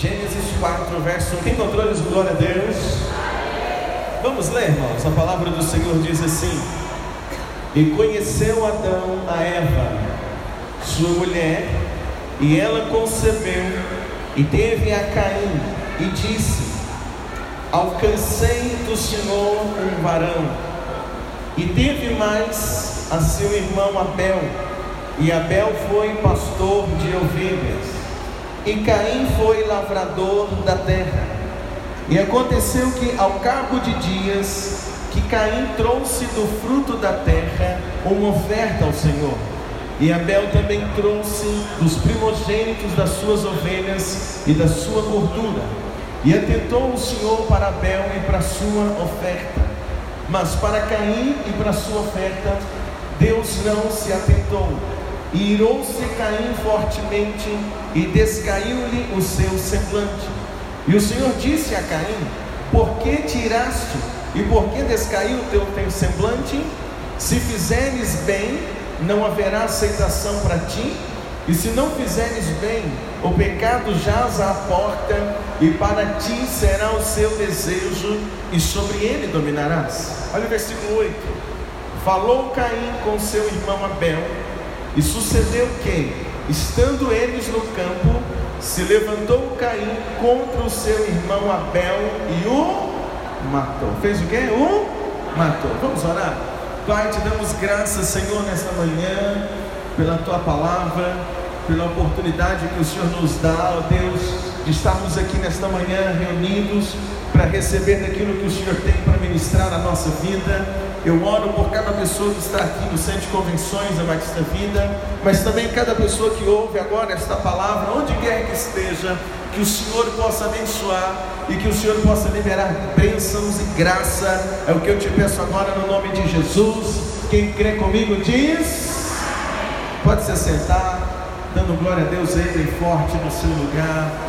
Gênesis 4, verso 1. Quem encontrou diz glória a Deus. Vamos ler, irmãos. A palavra do Senhor diz assim: E conheceu Adão a Eva, sua mulher, e ela concebeu, e teve a Caim, e disse: Alcancei do Senhor um varão. E teve mais a seu irmão Abel, e Abel foi pastor de ovelhas. E Caim foi lavrador da terra. E aconteceu que, ao cabo de dias, que Caim trouxe do fruto da terra uma oferta ao Senhor. E Abel também trouxe dos primogênitos das suas ovelhas e da sua gordura. E atentou o Senhor para Abel e para sua oferta. Mas para Caim e para sua oferta, Deus não se atentou. E irou-se Caim fortemente e descaiu-lhe o seu semblante. E o Senhor disse a Caim: Por que tiraste e por que descaiu o teu, semblante? Se fizeres bem, não haverá aceitação para ti, e se não fizeres bem, o pecado jaz à porta, e para ti será o seu desejo, e sobre ele dominarás. Olha o versículo 8: Falou Caim com seu irmão Abel e sucedeu que, estando eles no campo, se levantou Caim contra o seu irmão Abel e o matou. Fez o quê? O matou. Vamos orar? Pai, te damos graças, Senhor, nesta manhã, pela tua palavra, pela oportunidade que o Senhor nos dá, ó Deus, de estarmos aqui nesta manhã reunidos para receber daquilo que o Senhor tem para ministrar na nossa vida. Eu oro por cada pessoa que está aqui no Centro de Convenções da Batista Vida, mas também cada pessoa que ouve agora esta palavra, onde quer que esteja, que o Senhor possa abençoar e que o Senhor possa liberar bênçãos e graça. É o que eu te peço agora no nome de Jesus. Quem crê comigo diz: pode se sentar, dando glória a Deus aí bem forte no seu lugar.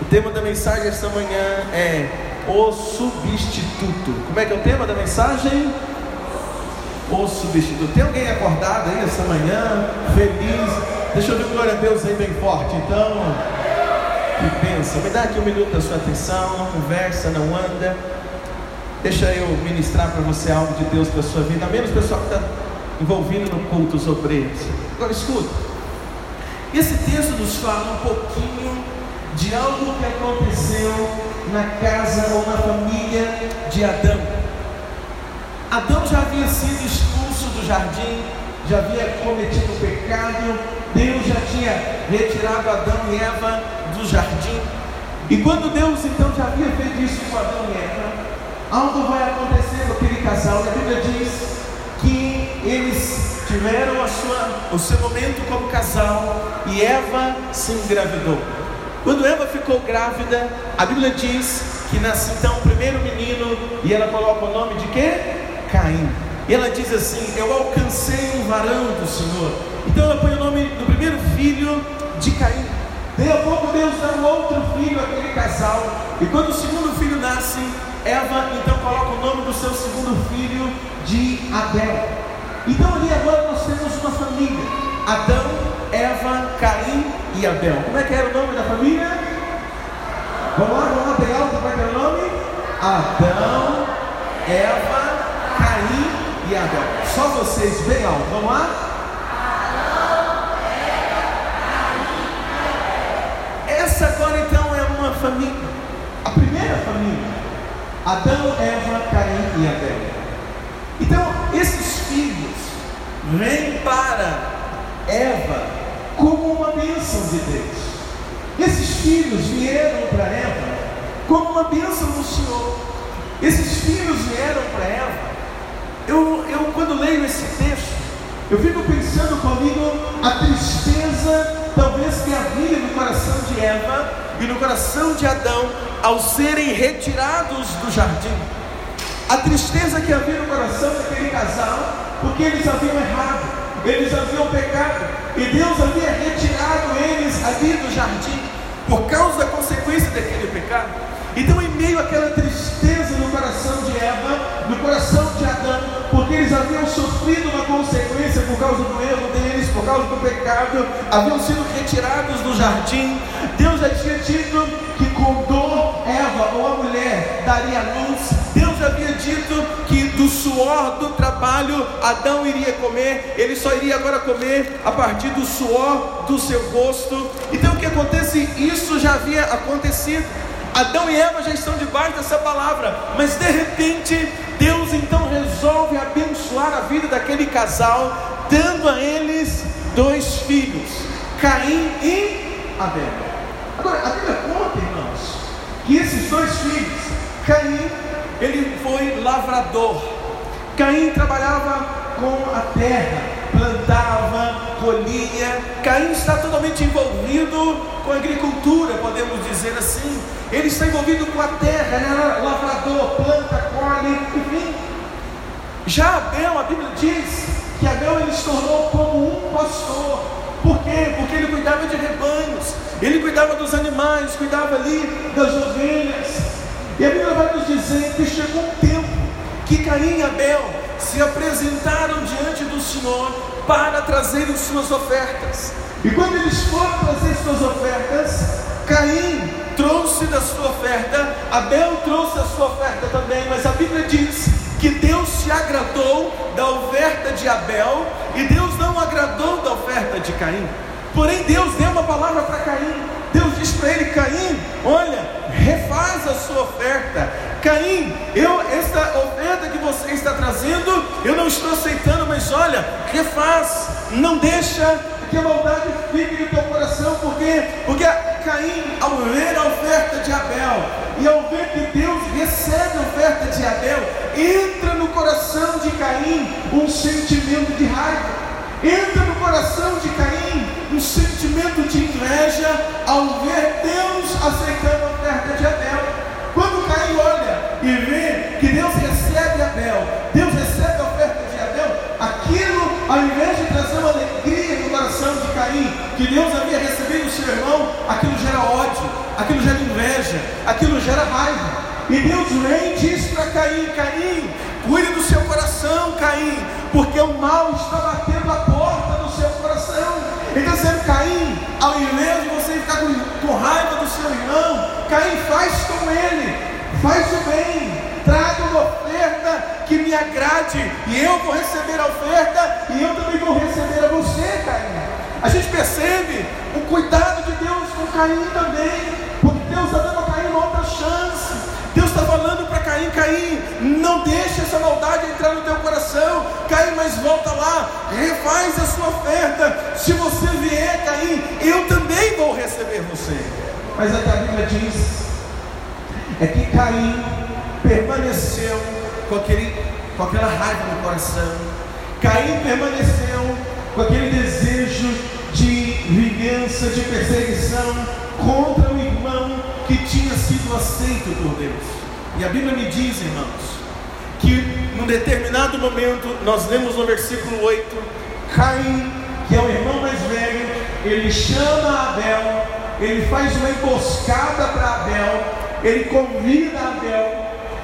O tema da mensagem esta manhã é o substituto. Como é que é o tema da mensagem? O substituto. Tem alguém acordado aí essa manhã, feliz? Deixa eu ver glória a Deus aí bem forte. Então, que pensa. Me dá aqui um minuto da sua atenção, conversa, não anda. Deixa eu ministrar para você algo de Deus para a sua vida, menos o pessoal que está envolvido no culto os obreiros. Agora escuta. Esse texto nos fala um pouquinho de algo que aconteceu na casa ou na família de Adão. Adão já havia sido expulso do jardim, já havia cometido pecado, Deus já tinha retirado Adão e Eva do jardim. E quando Deus então já havia feito isso com Adão e Eva, algo vai acontecer com aquele casal. A Bíblia diz que eles tiveram sua, o seu momento como casal e Eva se engravidou. Quando Eva ficou grávida, a Bíblia diz que nasce então o primeiro menino e ela coloca o nome de quê? Caim. E ela diz assim: Eu alcancei um varão do Senhor. Então ela põe o nome do primeiro filho de Caim. Daí a pouco Deus dá um outro filho àquele casal. E quando o segundo filho nasce, Eva então coloca o nome do seu segundo filho de Abel. Então ali agora nós temos uma família: Adão, Eva, Caim e Abel. Como é que era o nome da família? Vamos lá, vamos lá, tem como é que era o nome? Adão, Eva, Caim e Abel. Só vocês, bem alto, vamos lá? Essa agora então é uma família, a primeira família. Adão, Eva, Caim e Abel. Então, esses filhos vêm para Eva como uma bênção de Deus. Esses filhos vieram para Eva como uma bênção do Senhor. Esses filhos vieram para Eva. Eu, eu, quando leio esse texto, eu fico pensando comigo a tristeza, talvez que havia no coração de Eva e no coração de Adão ao serem retirados do jardim. A tristeza que havia no coração daquele casal, porque eles haviam errado eles haviam pecado e Deus havia retirado eles ali do jardim por causa da consequência daquele pecado. Então, em meio àquela tristeza no coração de Eva, no coração de Adão, por porque eles haviam sofrido uma consequência por causa do erro deles, por causa do pecado, haviam sido retirados do jardim. Deus já tinha dito que com dor Eva ou a mulher daria luz. Deus havia dito que suor do trabalho Adão iria comer, ele só iria agora comer a partir do suor do seu rosto. Então o que acontece? Isso já havia acontecido. Adão e Eva já estão debaixo dessa palavra, mas de repente Deus então resolve abençoar a vida daquele casal, dando a eles dois filhos, Caim e Abel. Agora, a Bíblia conta, irmãos, que esses dois filhos, Caim, ele foi lavrador. Caim trabalhava com a terra, plantava, colhia. Caim está totalmente envolvido com a agricultura, podemos dizer assim. Ele está envolvido com a terra, era lavrador, planta, colhe, enfim. Já Abel, a Bíblia diz que Abel ele se tornou como um pastor. Por quê? Porque ele cuidava de rebanhos, ele cuidava dos animais, cuidava ali das ovelhas. E a Bíblia vai nos dizer que chegou um tempo que Caim e Abel se apresentaram diante do Senhor para trazerem suas ofertas. E quando eles foram trazer suas ofertas, Caim trouxe da sua oferta, Abel trouxe a sua oferta também, mas a Bíblia diz que Deus se agradou da oferta de Abel e Deus não agradou da oferta de Caim. Porém, Deus deu uma palavra para Caim. Deus diz para ele: Caim, olha, refaz a sua oferta. Caim, eu essa oferta que você está trazendo, eu não estou aceitando, mas olha, refaz, não deixa que a maldade fique no teu coração, porque, porque Caim, ao ver a oferta de Abel, e ao ver que Deus recebe a oferta de Abel, entra no coração de Caim um sentimento de raiva, entra no coração de Caim um sentimento de inveja ao ver Deus aceitando a oferta de Abel. Quando Caim olha que Deus recebe Abel, Deus recebe a oferta de Abel, aquilo, ao invés de trazer uma alegria no coração de Caim, que Deus havia recebido o seu irmão, aquilo gera ódio, aquilo gera inveja, aquilo gera raiva. E Deus vem e diz para Caim: Caim, cuide do seu coração, Caim, porque o mal está batendo a porta do seu coração. Então, dizendo, Caim, ao invés de você ficar com, com raiva do seu irmão, Caim, faz com ele, faz o bem, traga uma oferta que me agrade, e eu vou receber a oferta, e eu também vou receber a você, Caim. A gente percebe o cuidado de Deus com Caim também, porque Deus está dando a Caim uma outra chance. Deus está falando para Caim, Caim, não deixe essa maldade entrar no teu coração, Caim, mas volta lá, refaz a sua oferta. Se você vier, Caim, eu também vou receber você. Mas a Bíblia diz é que Caim permaneceu com, aquele, com aquela raiva no coração. Caim permaneceu com aquele desejo de vingança, de perseguição contra o irmão que tinha sido aceito por Deus. E a Bíblia me diz, irmãos, que num determinado momento, nós lemos no versículo 8, Caim, que é o irmão mais velho, ele chama Abel, ele faz uma emboscada para Abel, ele convida Abel,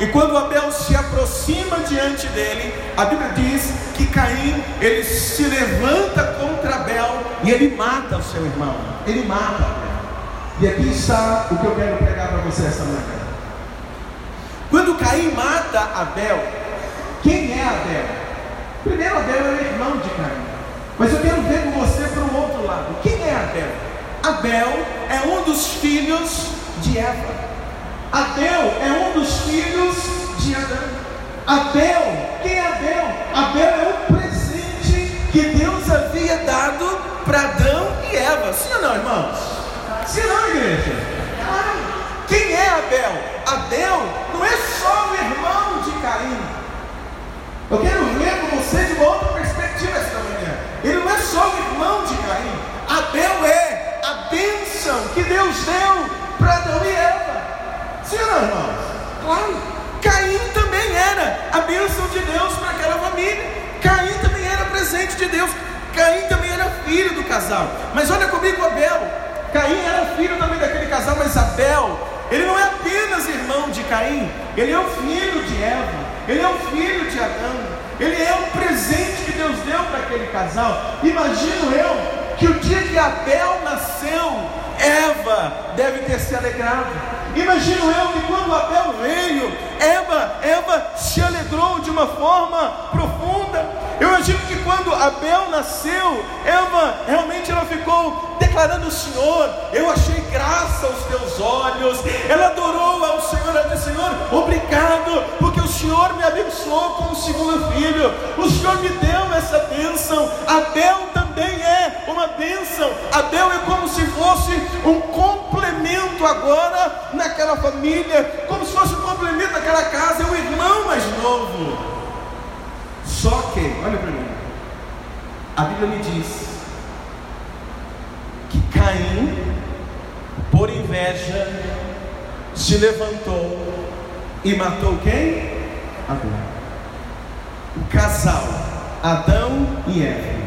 e quando Abel se aproxima diante dele, a Bíblia diz que Caim ele se levanta contra Abel e ele mata o seu irmão. Ele mata Abel. E aqui está o que eu quero pregar para você essa manhã. Quando Caim mata Abel, quem é Abel? Primeiro, Abel o irmão de Caim. Mas eu quero ver com você para o outro lado. Quem é Abel? Abel é um dos filhos de Eva. Abel é um dos filhos de Adão. Abel, quem é Abel? Abel é um presente que Deus havia dado para Adão e Eva. Sim ou não, irmãos? Sim ou não, igreja? Quem é Abel? Abel não é só o irmão de Caim. Eu quero ver com você de uma outra perspectiva esta manhã. Ele não é só o irmão de Caim. Abel é a bênção que Deus deu para Adão e Eva. Não, irmãos? Claro. Caim também era a bênção de Deus para aquela família. Caim também era presente de Deus. Caim também era filho do casal. Mas olha comigo, Abel. Caim era filho também daquele casal, mas Abel, ele não é apenas irmão de Caim, ele é o filho de Eva, ele é o filho de Adão, ele é um presente que Deus deu para aquele casal. Imagino eu que o dia que Abel nasceu, Eva deve ter se alegrado. Imagino eu que quando Abel veio, Eva, Eva se alegrou de uma forma profunda. Eu imagino que quando Abel nasceu, Eva realmente ela ficou declarando Senhor, eu achei graça aos teus olhos. Ela adorou ao Senhor, ela disse, Senhor, obrigado, porque o Senhor me abençoou com o segundo filho. O Senhor me deu essa bênção. Abel também é uma bênção. Abel é como se fosse um complemento agora naquela família, como se fosse um complemento daquela casa, é o irmão mais novo. Só que, olha para mim, a Bíblia me diz que Caim, por inveja, se levantou e matou quem? Abel. O casal, Adão e Eva,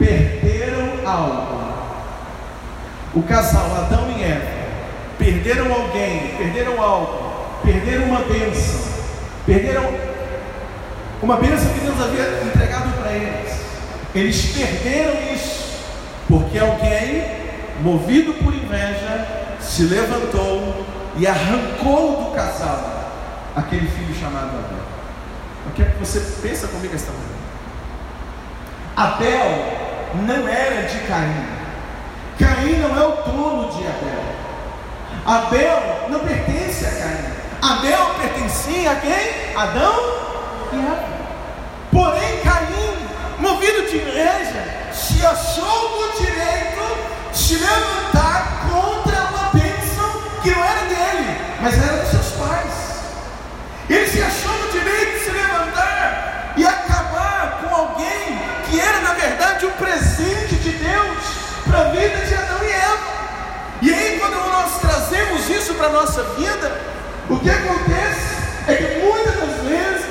perderam algo. O casal, Adão e Eva, perderam alguém, perderam algo, perderam uma bênção, perderam uma bênção que Deus havia entregado para eles. Eles perderam isso, porque alguém, movido por inveja, se levantou e arrancou do casal aquele filho chamado Abel. Eu quero que você pensa comigo esta manhã. Abel não era de Caim. Caim não é o dono de Abel. Abel não pertence a Caim. Abel pertencia a quem? Adão e Eva. Porém, Caim, movido de inveja, se achou no direito de levantar contra uma bênção que não era dele, mas era dos seus pais. Ele se achou no direito de se levantar e acabar com alguém que era, na verdade, um presente de Deus para a vida de Adão e Eva. E aí, quando nós trazemos isso para a nossa vida, o que acontece é que muitas das vezes,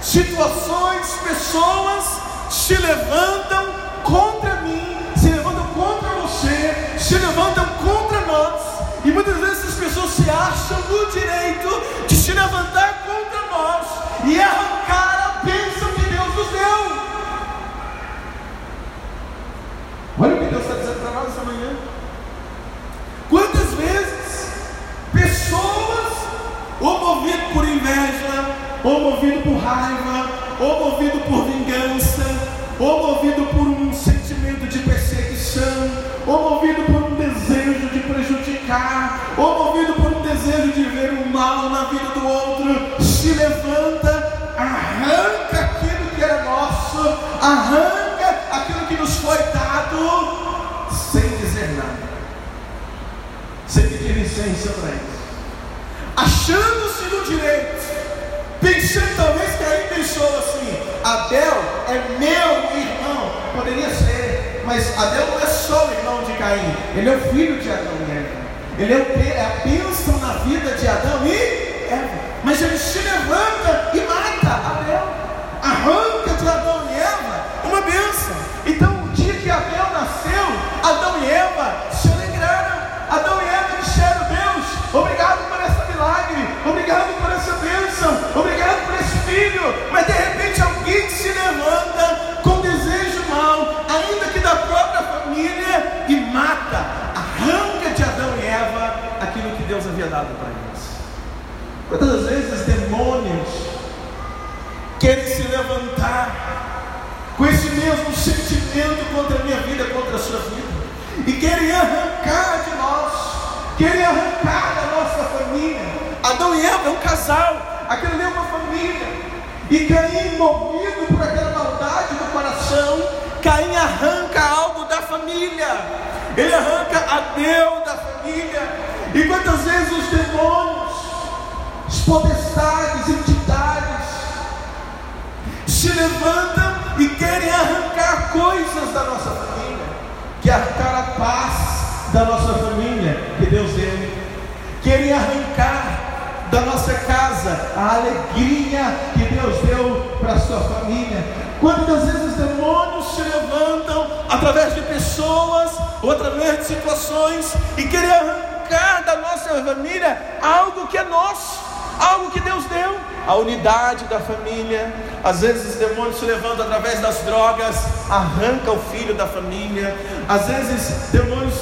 situações, pessoas se levantam contra mim, se levantam contra você, se levantam contra nós, e muitas vezes as pessoas se acham no direito de se levantar contra nós e arrancar a bênção que Deus nos deu. Olha o que Deus está dizendo para nós essa manhã. Quantas vezes pessoas, ou movido por inveja, ou movido por raiva, ou movido por vingança, ou movido por um sentimento de perseguição, ou movido achando-se no direito, pensando talvez que aí pensou assim: Abel é meu irmão, poderia ser, mas Abel não é só o irmão de Caim, ele é o filho de Adão e Eva, ele é, o, é a bênção na vida de Adão e Eva, mas ele se levanta e Deus havia dado para eles. Quantas vezes demônios querem se levantar com esse mesmo sentimento contra a minha vida, contra a sua vida? e querem arrancar de nós, querem arrancar da nossa família. Adão e Eva é um casal, aquilo ali é uma família. E Caim, movido por aquela maldade do coração, Caim arranca algo da família, ele arranca a Deus da família. E quantas vezes os demônios, os potestades, entidades, se levantam e querem arrancar coisas da nossa família que arrancar a paz da nossa família que Deus deu, querem arrancar da nossa casa a alegria que Deus deu para a sua família. Quantas vezes os demônios se levantam através de pessoas ou através de situações e querem arrancar da nossa família algo que é nosso, algo que Deus deu, a unidade da família. Às vezes os demônios se levantam através das drogas, arranca o filho da família. Às vezes demônios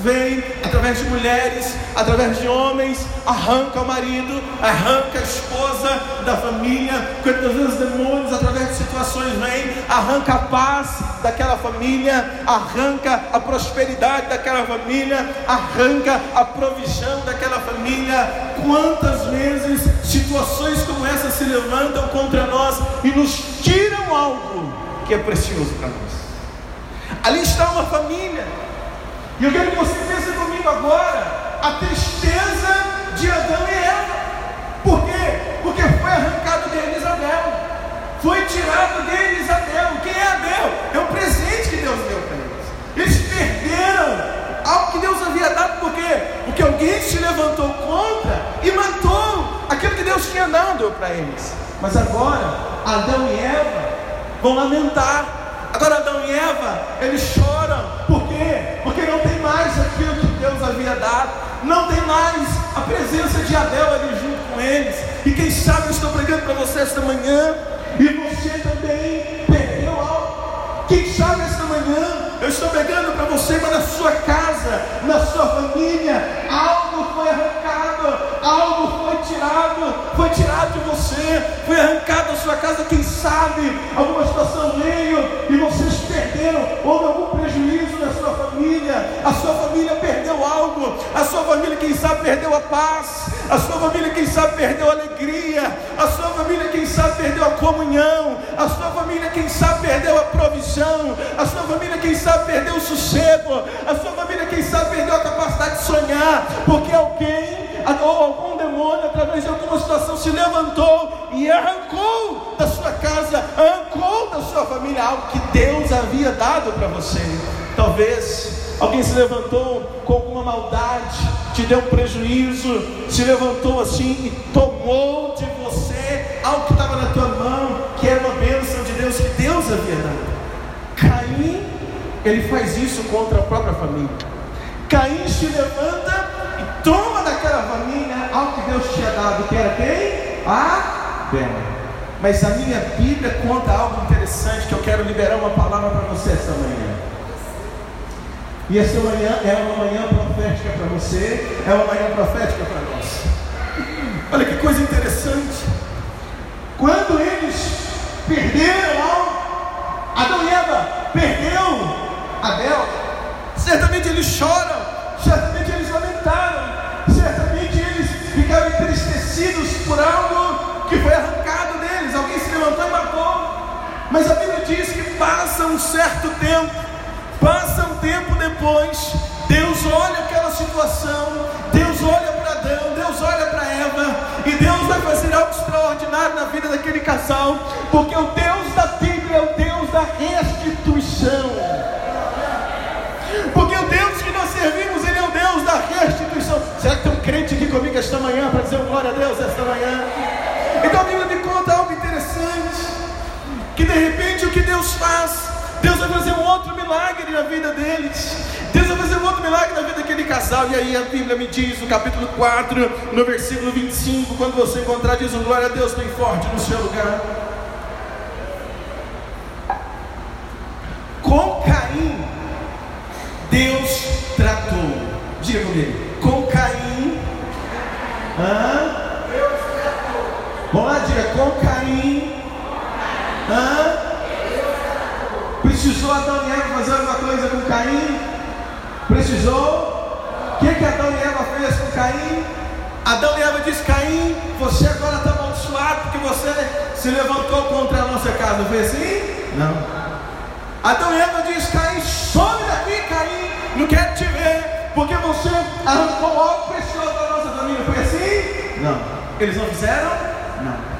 vem através de mulheres, através de homens, arranca o marido, arranca a esposa da família. Quantas vezes demônios, através de situações, vêm, arranca a paz daquela família, arranca a prosperidade daquela família, arranca a provisão daquela família. Quantas vezes situações como essa se levantam contra nós e nos tiram algo que é precioso para nós. Ali está uma família e eu quero que você pense comigo agora a tristeza de Adão e Eva. Por quê? Porque foi arrancado deles Abel. Foi tirado deles Abel. Quem é Abel? É um presente que Deus deu para eles. Eles perderam algo que Deus havia dado, por quê? Porque alguém se levantou contra e matou aquilo que Deus tinha dado para eles. Mas agora, Adão e Eva vão lamentar. Agora, Adão e Eva, eles choram. Por quê? Porque não tem mais aquilo que Deus havia dado. Não tem mais a presença de Abel ali junto com eles. E quem sabe eu estou pregando para você esta manhã. E você também perdeu algo. Quem sabe esta manhã eu estou pregando para você, mas na sua casa, na sua família, algo foi arrancado, algo foi tirado, foi tirado de você, foi arrancado da sua casa. Quem sabe alguma situação veio e vocês perderam, houve algum prejuízo na sua família, a sua família perdeu algo, a sua família, quem sabe, perdeu a paz, a sua família, quem sabe, perdeu a alegria, a sua família, quem sabe, perdeu a comunhão, a sua família, quem sabe, perdeu a provisão, a sua família, quem sabe, perdeu o sossego, a sua família, quem sabe, perdeu a capacidade de sonhar, porque alguém ou algum demônio, através de alguma situação, se levantou e arrancou da sua casa, arrancou da sua família algo que Deus havia dado para você. Talvez alguém se levantou com alguma maldade, te deu um prejuízo, se levantou assim e tomou de você algo que estava na tua mão, que era uma bênção de Deus, que Deus havia dado. Caim, ele faz isso contra a própria família. Caim se levanta toma daquela família algo que Deus tinha dado, que era quem? Abel. Mas a minha Bíblia conta algo interessante que eu quero liberar uma palavra para você esta manhã. E essa manhã é uma manhã profética para você, é uma manhã profética para nós. Olha que coisa interessante. Quando eles perderam algo, Adão e Eva perdeu Abel, certamente eles choram, certamente eles lamentaram, entristecidos por algo que foi arrancado deles. Alguém se levantou e matou. Mas a Bíblia diz que passa um certo tempo, passa um tempo depois, Deus olha aquela situação, Deus olha para Adão, Deus olha para Eva, e Deus vai fazer algo extraordinário na vida daquele casal, porque o Deus da Bíblia é o Deus da restituição. Crente aqui comigo esta manhã para dizer glória a Deus esta manhã? Então a Bíblia me conta algo interessante. Que de repente o que Deus faz, Deus vai fazer um outro milagre na vida deles. Deus vai fazer um outro milagre na vida daquele casal. E aí a Bíblia me diz, no capítulo 4, no versículo 25, quando você encontrar, diz um glória a Deus bem forte no seu lugar. Com Caim, Deus tratou. Diga comigo. Hã? Vamos lá. Com Caim. Hã? Precisou Adão e Eva fazer alguma coisa com Caim? Precisou? O que, que Adão e Eva fez com Caim? Adão e Eva disse: Caim, você agora está amaldiçoado porque você se levantou contra a nossa casa. Foi assim? Não. Adão e Eva diz: Caim, some daqui, Caim, não quero te ver, porque você arrancou algo precioso Não. Eles não fizeram? Não.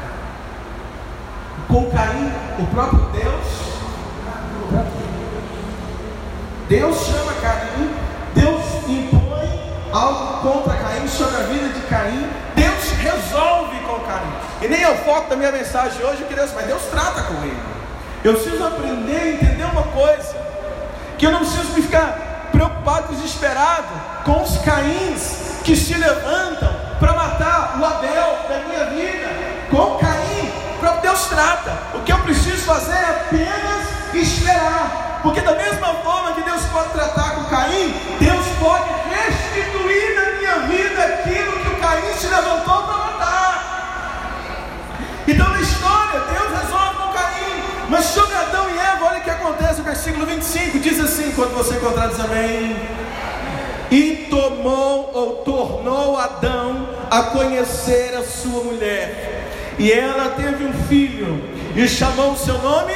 Com Caim, o próprio Deus. Deus chama Caim, Deus impõe algo contra Caim, sobre a vida de Caim, Deus resolve com Caim. E nem é o foco da minha mensagem hoje, que Deus, mas Deus trata com ele. Eu preciso aprender a entender uma coisa: que eu não preciso me ficar preocupado, desesperado com os Caíns que se levantam para matar o Abel da Com Caim, o próprio Deus trata. O que eu preciso fazer é apenas esperar. Porque da mesma forma que Deus pode tratar com Caim, Deus pode restituir na minha vida aquilo que o Caim se levantou para matar. Então na história, Deus resolve com Caim. Mas sobre Adão e Eva, olha o que acontece no versículo 25, diz assim, quando você encontrar diz amém. E tomou ou tornou Adão a conhecer a sua mulher. E ela teve um filho, e chamou o seu nome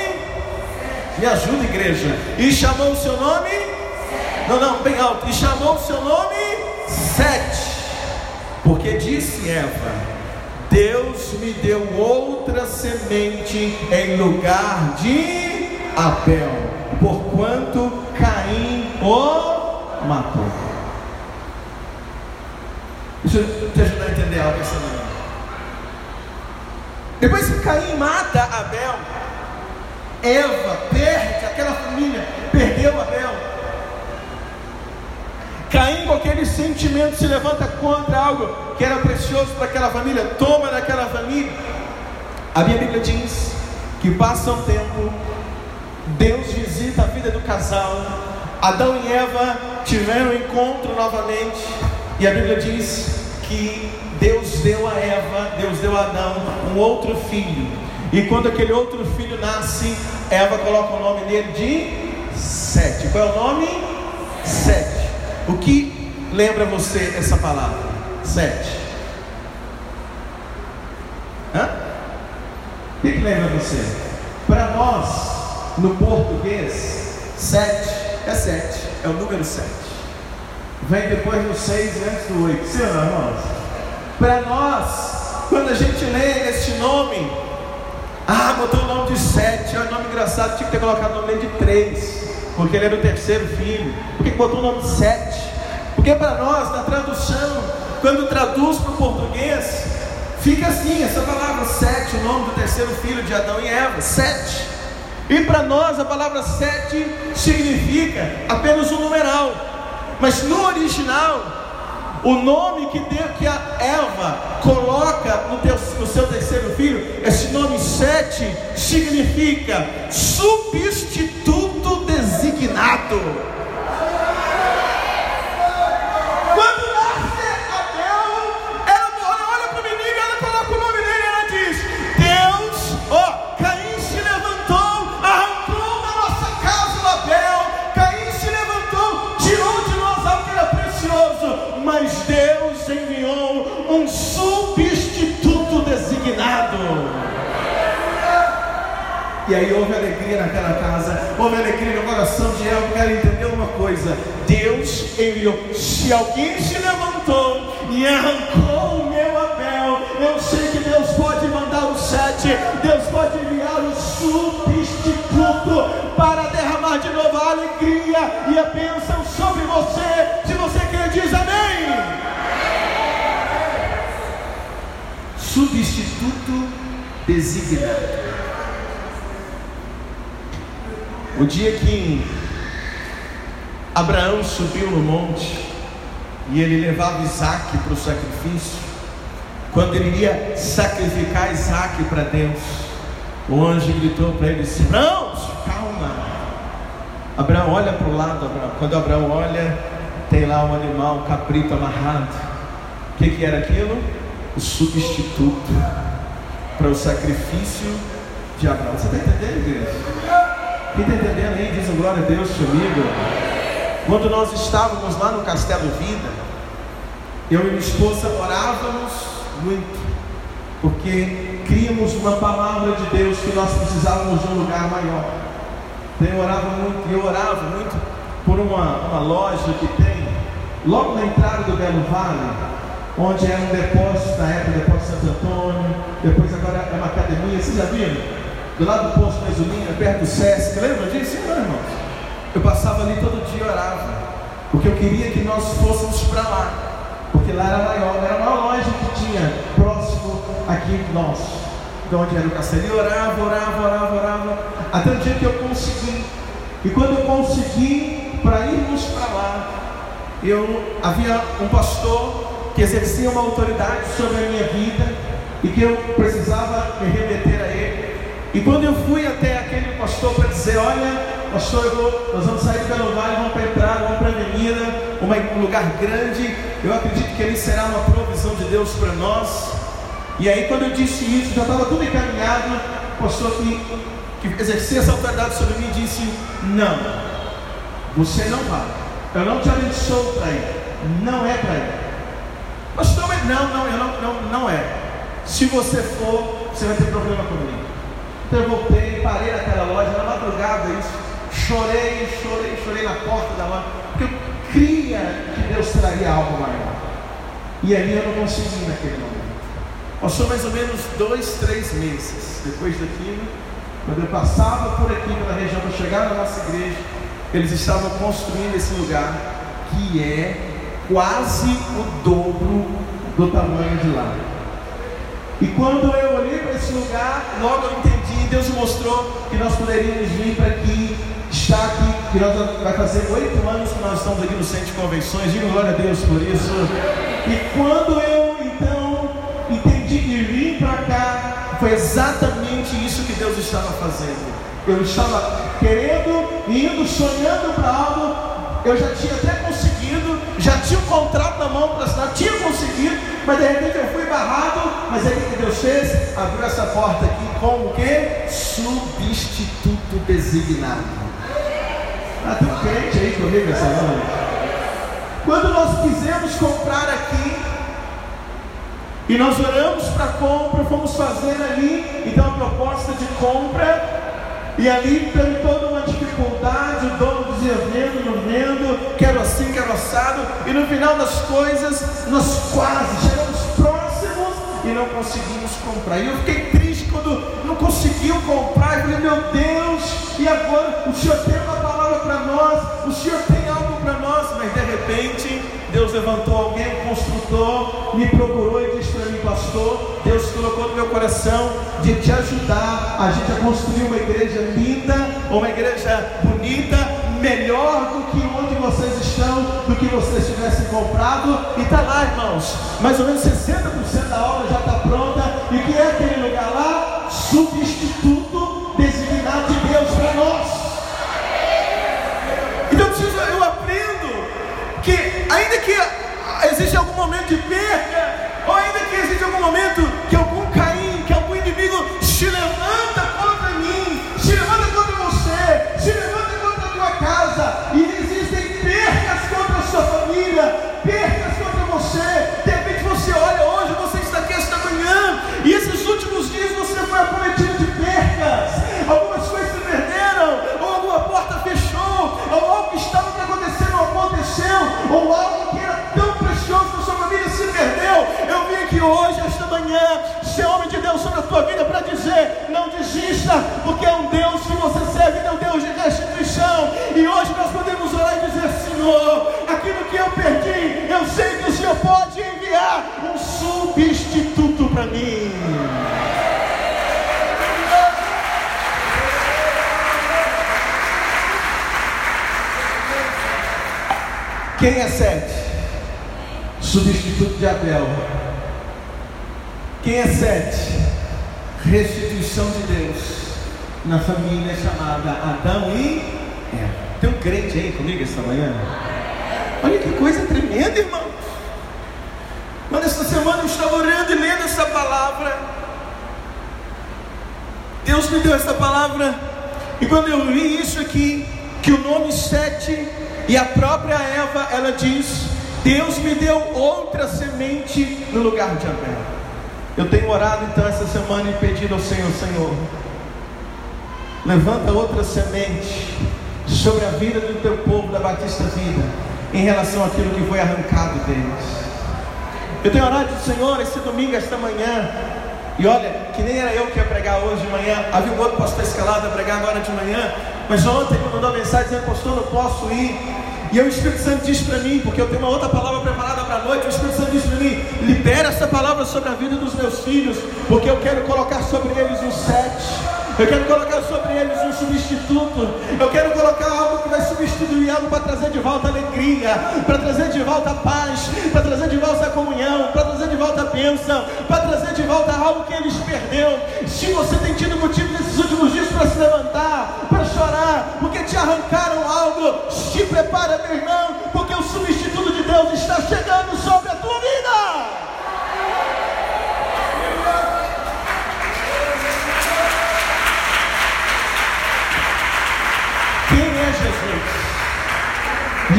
me ajuda, igreja. E chamou o seu nome? Não, não, bem alto. E chamou o seu nome? Sete. Porque disse Eva: Deus me deu outra semente em lugar de Abel, porquanto Caim o matou. Deixa eu te ajudar a entender algo essa manhã. Depois que Caim mata Abel, Eva perde, aquela família perdeu Abel. Caim, com aquele sentimento, se levanta contra algo que era precioso para aquela família, toma daquela família. A minha Bíblia diz que passa um tempo, Deus visita a vida do casal, Adão e Eva tiveram um encontro novamente, e a Bíblia diz que Deus deu a Eva, Deus deu a Adão um outro filho. E quando aquele outro filho nasce, Eva coloca o nome dele de Sete. Qual é o nome? Sete. O que lembra você essa palavra? Sete. Hã? O que, que lembra você? Para nós, no português, sete é sete, é o número sete. Vem depois do seis e antes do oito. Sim ou não, irmãos? Para nós, quando a gente lê este nome, ah, botou o nome de sete, é um nome engraçado, tinha que ter colocado o nome de três, porque ele era o terceiro filho. Por que botou o nome de sete? Porque para nós, na tradução, quando traduz para o português, fica assim, essa palavra sete, o nome do terceiro filho de Adão e Eva, sete. E para nós a palavra sete significa apenas um numeral. Mas no original, o nome que, Deus, que a Eva coloca no, teu, no seu terceiro filho, esse nome sete, significa substituto designado. E aí houve alegria naquela casa, houve alegria no coração de Eva. Quero entender uma coisa: Deus enviou. Se alguém se levantou e arrancou o meu Abel, eu sei que Deus pode mandar o sete, Deus pode enviar o substituto para derramar de novo a alegria e a bênção sobre você. Se você quer, diz amém. Substituto designado. O dia que Abraão subiu no monte e ele levava Isaac para o sacrifício, quando ele ia sacrificar Isaac para Deus, o anjo gritou para ele: Não, calma. Abraão olha para o lado, Abraão. quando Abraão olha, tem lá um animal, um caprito amarrado. O que, que era aquilo? O substituto para o sacrifício de Abraão. Você está entendendo, igreja? Quem está entendendo aí, diz um glória a Deus comigo. Quando nós estávamos lá no Castelo Vida, eu e minha esposa orávamos muito, porque críamos uma palavra de Deus que nós precisávamos de um lugar maior. Então eu orava muito, eu orava muito por uma, uma loja que tem logo na entrada do Belo Vale, onde era um depósito, na época depósito Santo Antônio, depois agora é uma academia, vocês já viram? Do lado do posto gasolina, perto do Sesc, lembra disso? Não, irmãos. Eu passava ali todo dia e orava, porque eu queria que nós fôssemos para lá, porque lá era maior, era a maior loja que tinha próximo aqui de nós, de onde era o castelo. E orava, orava, orava, orava, até o dia que eu consegui. E quando eu consegui, para irmos para lá, eu havia um pastor que exercia uma autoridade sobre a minha vida e que eu precisava me remeter. E quando eu fui até aquele pastor para dizer, olha, pastor, vou, nós vamos sair do Belo Vale, vamos para entrada, vamos para a avenida, um lugar grande, eu acredito que ali será uma provisão de Deus para nós. E aí quando eu disse isso, já estava tudo encaminhado, o pastor que, que exercia essa autoridade sobre mim disse, não, você não vai, eu não te abençoo para ir, não é para ir. Pastor, mas não, não, eu não, não, não é. Se você for, você vai ter problema comigo. Então eu voltei, parei naquela loja, na madrugada isso, chorei, chorei, chorei na porta da loja, porque eu cria que Deus traria algo maior. E ali eu não consegui naquele momento. Passou mais ou menos dois, três meses depois daquilo, quando eu passava por aqui pela região para chegar na nossa igreja, eles estavam construindo esse lugar que é quase o dobro do tamanho de lá. E quando eu olhei para esse lugar, logo eu entendi, Deus mostrou que nós poderíamos vir para aqui, estar aqui, que nós vai fazer oito anos que nós estamos aqui no centro de convenções, digo glória a Deus por isso. E quando eu então entendi que vir para cá, foi exatamente isso que Deus estava fazendo. Eu estava querendo, indo, sonhando para algo, eu já tinha até conseguido, já tinha um contrato na mão para assinar, tinha conseguido, mas de repente eu fui barrado, mas aí o que Deus fez? Abriu essa porta aqui com o que? Substituto designado. Ah, tem um crente aí comigo essa noite. Quando nós quisemos comprar aqui, e nós oramos para compra, fomos fazer ali, então a proposta de compra, e ali teve toda uma dificuldade, o dono dizia vendo, não vendo, quero assim, quero assado, e no final das coisas, nós quase chegamos próximos e não conseguimos comprar. E eu fiquei não conseguiu comprar, e falei, meu Deus, e agora o Senhor tem uma palavra para nós, o Senhor tem algo para nós, mas de repente Deus levantou alguém, construtor, me procurou e disse para mim, pastor, Deus colocou no meu coração de te ajudar a gente a construir uma igreja linda, uma igreja bonita, melhor do que onde vocês estão, do que vocês tivessem comprado. E está lá, irmãos, mais ou menos 60% da obra já está pronta. E o que é aquele lugar? Substituto designado de Deus para nós. Então eu aprendo que ainda que existe algum momento de perda, ou ainda que existe algum momento dizer: não desista, porque é um Deus que você serve, é um Deus de restituição. E hoje nós podemos orar e dizer: Senhor, aquilo que eu perdi, eu sei que o Senhor pode enviar um substituto para mim. Quem é Sete? Substituto de Abel. Quem é Sete? Restituição de Deus na família chamada Adão e Eva. Tem um crente aí comigo essa manhã? Olha que coisa tremenda, irmão. Quando esta semana eu estava orando e lendo essa palavra, Deus me deu essa palavra, e quando eu li isso aqui, que o nome Sete e a própria Eva, ela diz: Deus me deu outra semente no lugar de Abel. Eu tenho orado então essa semana e pedido ao Senhor, Senhor, levanta outra semente sobre a vida do teu povo da Batista Vida, em relação àquilo que foi arrancado deles. Eu tenho orado, Senhor, esse domingo, esta manhã, e olha, que nem era eu que ia pregar hoje de manhã, havia um outro pastor escalado a pregar agora de manhã, mas ontem ele mandou mensagem dizendo, pastor, não posso ir. E o Espírito Santo disse para mim, porque eu tenho uma outra palavra preparada para a noite, o Espírito Santo disse para mim, essa palavra sobre a vida dos meus filhos, porque eu quero colocar sobre eles um sete. Eu quero colocar sobre eles um substituto. Eu quero colocar algo que vai substituir algo para trazer de volta alegria, para trazer de volta paz, para trazer de volta a comunhão, para trazer de volta a bênção, para trazer de volta algo que eles perdeu. Se você tem tido motivo nesses últimos dias para se levantar, para chorar, porque te arrancaram algo, te prepara, meu irmão, porque o substituto de Deus está chegando sobre a tua vida.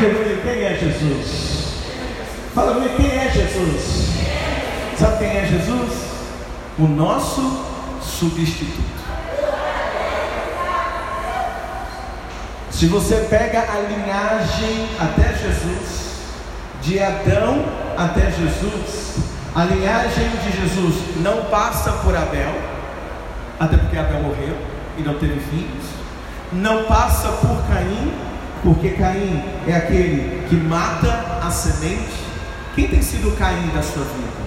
Diga quem é Jesus? Fala comigo, quem é Jesus? Sabe quem é Jesus? O nosso substituto. Se você pega a linhagem até Jesus, de Adão até Jesus, a linhagem de Jesus não passa por Abel, até porque Abel morreu e não teve filhos, não passa por Caim, porque Caim é aquele que mata a semente. Quem tem sido o Caim da sua vida?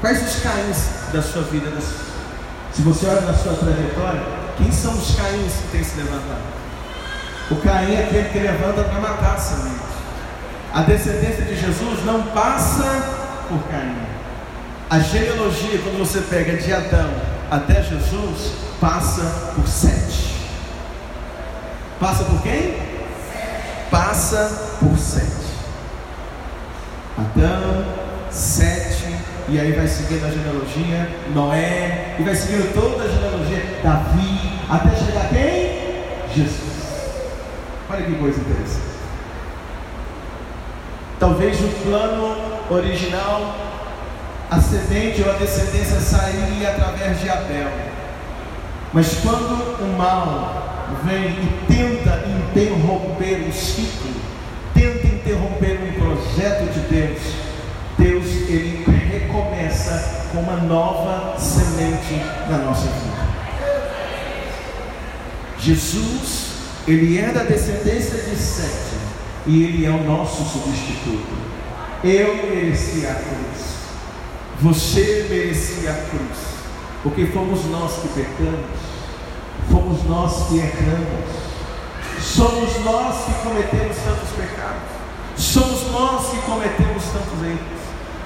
Quais os Caíns da sua vida? Se você olha na sua trajetória, quem são os Caíns que têm se levantado? O Caim é aquele que levanta para matar a semente. A descendência de Jesus não passa por Caim. A genealogia, quando você pega de Adão até Jesus, passa por Sete. Passa por quem? Passa por sete. Adão, sete, e aí vai seguindo a genealogia, Noé, e vai seguindo toda a genealogia, Davi, até chegar quem? Jesus. Olha que coisa interessante. Talvez o plano original, a semente ou a descendência sairia através de Abel. Mas quando o mal vem e tenta interromper o ciclo, tenta interromper um projeto de Deus, Deus ele recomeça com uma nova semente na nossa vida. Jesus, ele é da descendência de Sete e ele é o nosso substituto. Eu merecia a cruz, você merecia a cruz, porque fomos nós que pecamos Fomos nós que erramos. Somos nós que cometemos tantos pecados. Somos nós que cometemos tantos erros.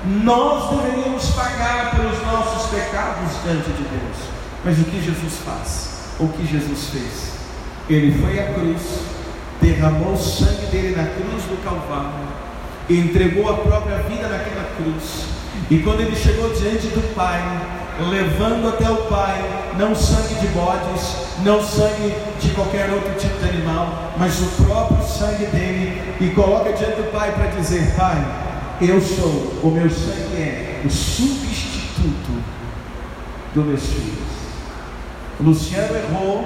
Nós deveríamos pagar pelos nossos pecados diante de Deus. Mas o que Jesus faz? O que Jesus fez? Ele foi à cruz, derramou o sangue dele na cruz do Calvário, entregou a própria vida naquela cruz. E quando ele chegou diante do Pai, levando até o Pai, não sangue de bodes, não sangue de qualquer outro tipo de animal, mas o próprio sangue dele, e coloca diante do Pai para dizer: Pai, eu sou, o meu sangue é o substituto dos meus filhos. Luciano errou,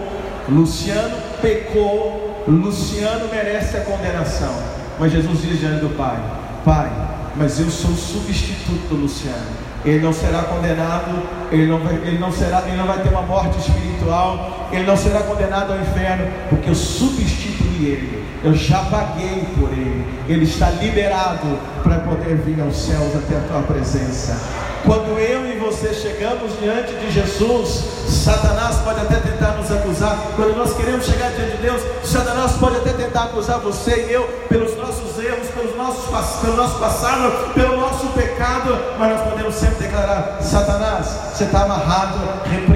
Luciano pecou, Luciano merece a condenação, mas Jesus diz diante do Pai: Pai, mas eu sou o substituto do Luciano ele não será condenado, ele não, vai, ele, não será, ele não vai ter uma morte espiritual, ele não será condenado ao inferno, porque eu substituí ele, eu já paguei por ele, ele está liberado para poder vir aos céus até a tua presença. Quando eu e você chegamos diante de Jesus, Satanás pode até tentar nos acusar. Quando nós queremos chegar diante de Deus, Satanás pode até tentar acusar você e eu pelos nossos erros, pelos nossos, pelo nosso passado, pelo nosso pecado. Mas nós podemos sempre declarar: Satanás, você está amarrado, repreendido,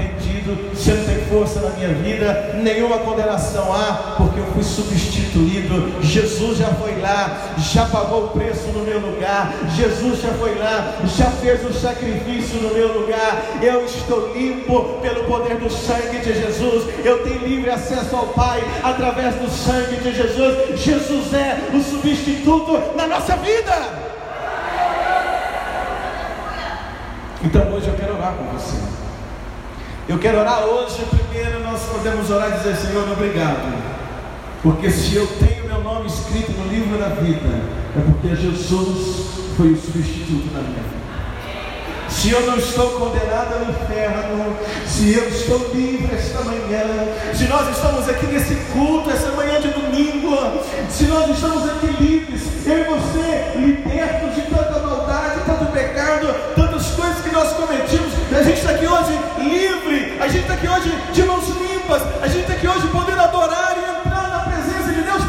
você não tem força na minha vida, nenhuma condenação há, porque eu fui substituído. Jesus já foi lá, já pagou o preço no meu lugar. Jesus já foi lá, já fez o sacrifício no meu lugar. Eu estou limpo pelo poder do sangue de Jesus. Eu tenho livre acesso ao Pai através do sangue de Jesus. Jesus é o substituto na nossa vida. Então hoje eu quero orar com você. Eu quero orar hoje. Primeiro nós podemos orar e dizer: Senhor, obrigado. Porque se eu tenho meu nome escrito no livro da vida, é porque Jesus foi o substituto na minha vida se eu não estou condenado ao inferno, se eu estou livre esta manhã, se nós estamos aqui nesse culto, essa manhã de domingo, se nós estamos aqui livres, eu e você, libertos de tanta maldade, tanto pecado, tantas coisas que nós cometimos, a gente está aqui hoje está aqui hoje de mãos limpas, a gente está aqui hoje podendo adorar e entrar na presença de Deus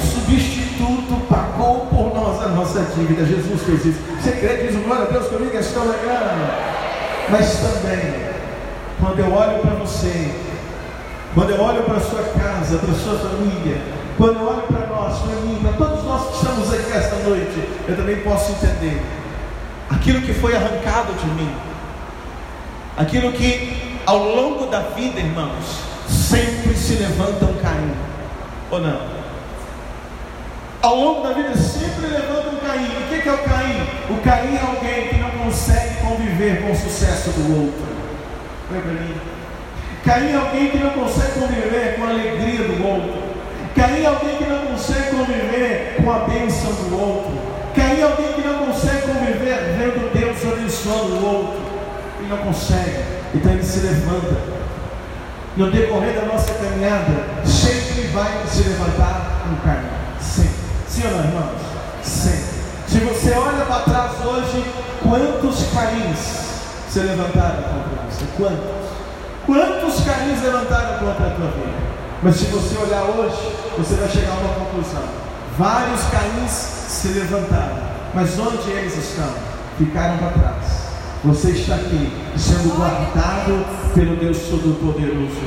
substituto pagou por nós a nossa dívida. Jesus fez isso. Você crê? Diz glória a Deus comigo esta manhã. Mas também, quando eu olho para você, quando eu olho para a sua casa, para a sua família, quando eu olho para nós, para mim, para todos nós que estamos aqui esta noite, eu também posso entender aquilo que foi arrancado de mim, aquilo que ao longo da vida, irmãos, sempre se levanta um Caim, ou não? Ao longo da vida sempre levanta um Caim. O que é o Caim? O Caim é alguém que não consegue conviver com o sucesso do outro. Olha. Caim é alguém que não consegue conviver com a alegria do outro. Caim é alguém que não consegue conviver com a bênção do outro. Caim é alguém que não consegue conviver vendo Deus abençoando o outro. Não consegue. Então ele se levanta no decorrer da nossa caminhada, sempre vai se levantar um caminho. Sempre. Sim ou não, irmãos? Sempre. Se você olha para trás hoje, quantos caíns se levantaram contra você? Quantos? Quantos caíns levantaram contra a tua vida? Mas se você olhar hoje, você vai chegar a uma conclusão. Vários caíns se levantaram, mas onde eles estão? Ficaram para trás. Você está aqui sendo guardado pelo Deus Todo-Poderoso.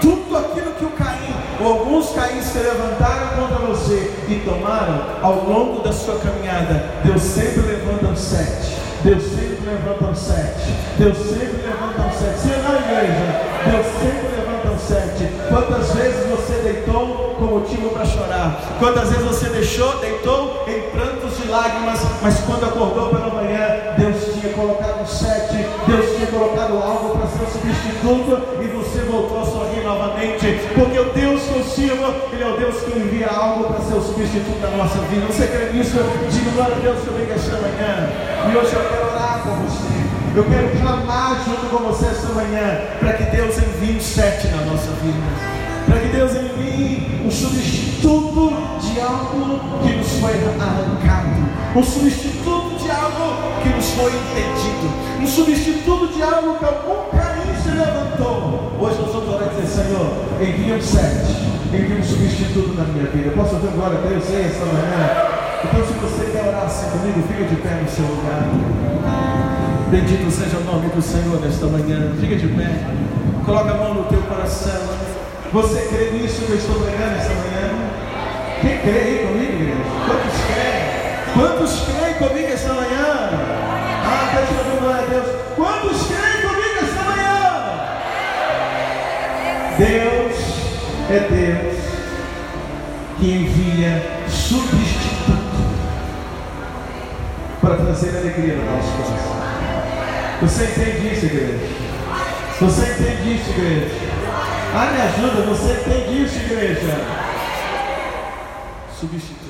Tudo aquilo que o Caim, ou alguns Caíns se levantaram contra você e tomaram ao longo da sua caminhada, Deus sempre levanta um sete. Deus sempre levanta um sete. Deus sempre levanta um sete. Se na igreja, Deus sempre levanta um sete. Quantas vezes você deitou com motivo para chorar? Quantas vezes você deixou, deitou em prantos de lágrimas, mas quando acordou pela manhã, Deus tinha colocado sete, Deus tinha colocado algo para ser substituto e você voltou a sorrir novamente, porque o Deus que eu sirvo, Ele é o Deus que envia algo para ser o substituto da nossa vida. Você crê nisso? Diga glória a Deus que eu venho esta manhã. E hoje eu quero orar com você. Eu quero clamar junto com você esta manhã para que Deus envie um sete na nossa vida para que Deus envie um substituto de algo que nos foi arrancado, um substituto algo que nos foi impedido, um substituto de algo que algum caminho se levantou. Hoje nós vamos orar e dizer, Senhor, envia um sete, envia um substituto na minha vida. Posso ouvir glória a Deus esta manhã? Então, se você quer orar assim comigo, fica de pé no seu lugar. Bendito seja o nome do Senhor nesta manhã. Fica de pé. Coloca a mão no teu coração. Você crê nisso que eu estou pregando esta manhã? Quem crê aí comigo, igreja? Quantos creem? Quantos creem comigo Deus é Deus que envia substituto para trazer alegria no nosso coração. Você entende isso, igreja? Você entende isso, igreja? Ah, me ajuda, você entende isso, igreja? Substituto.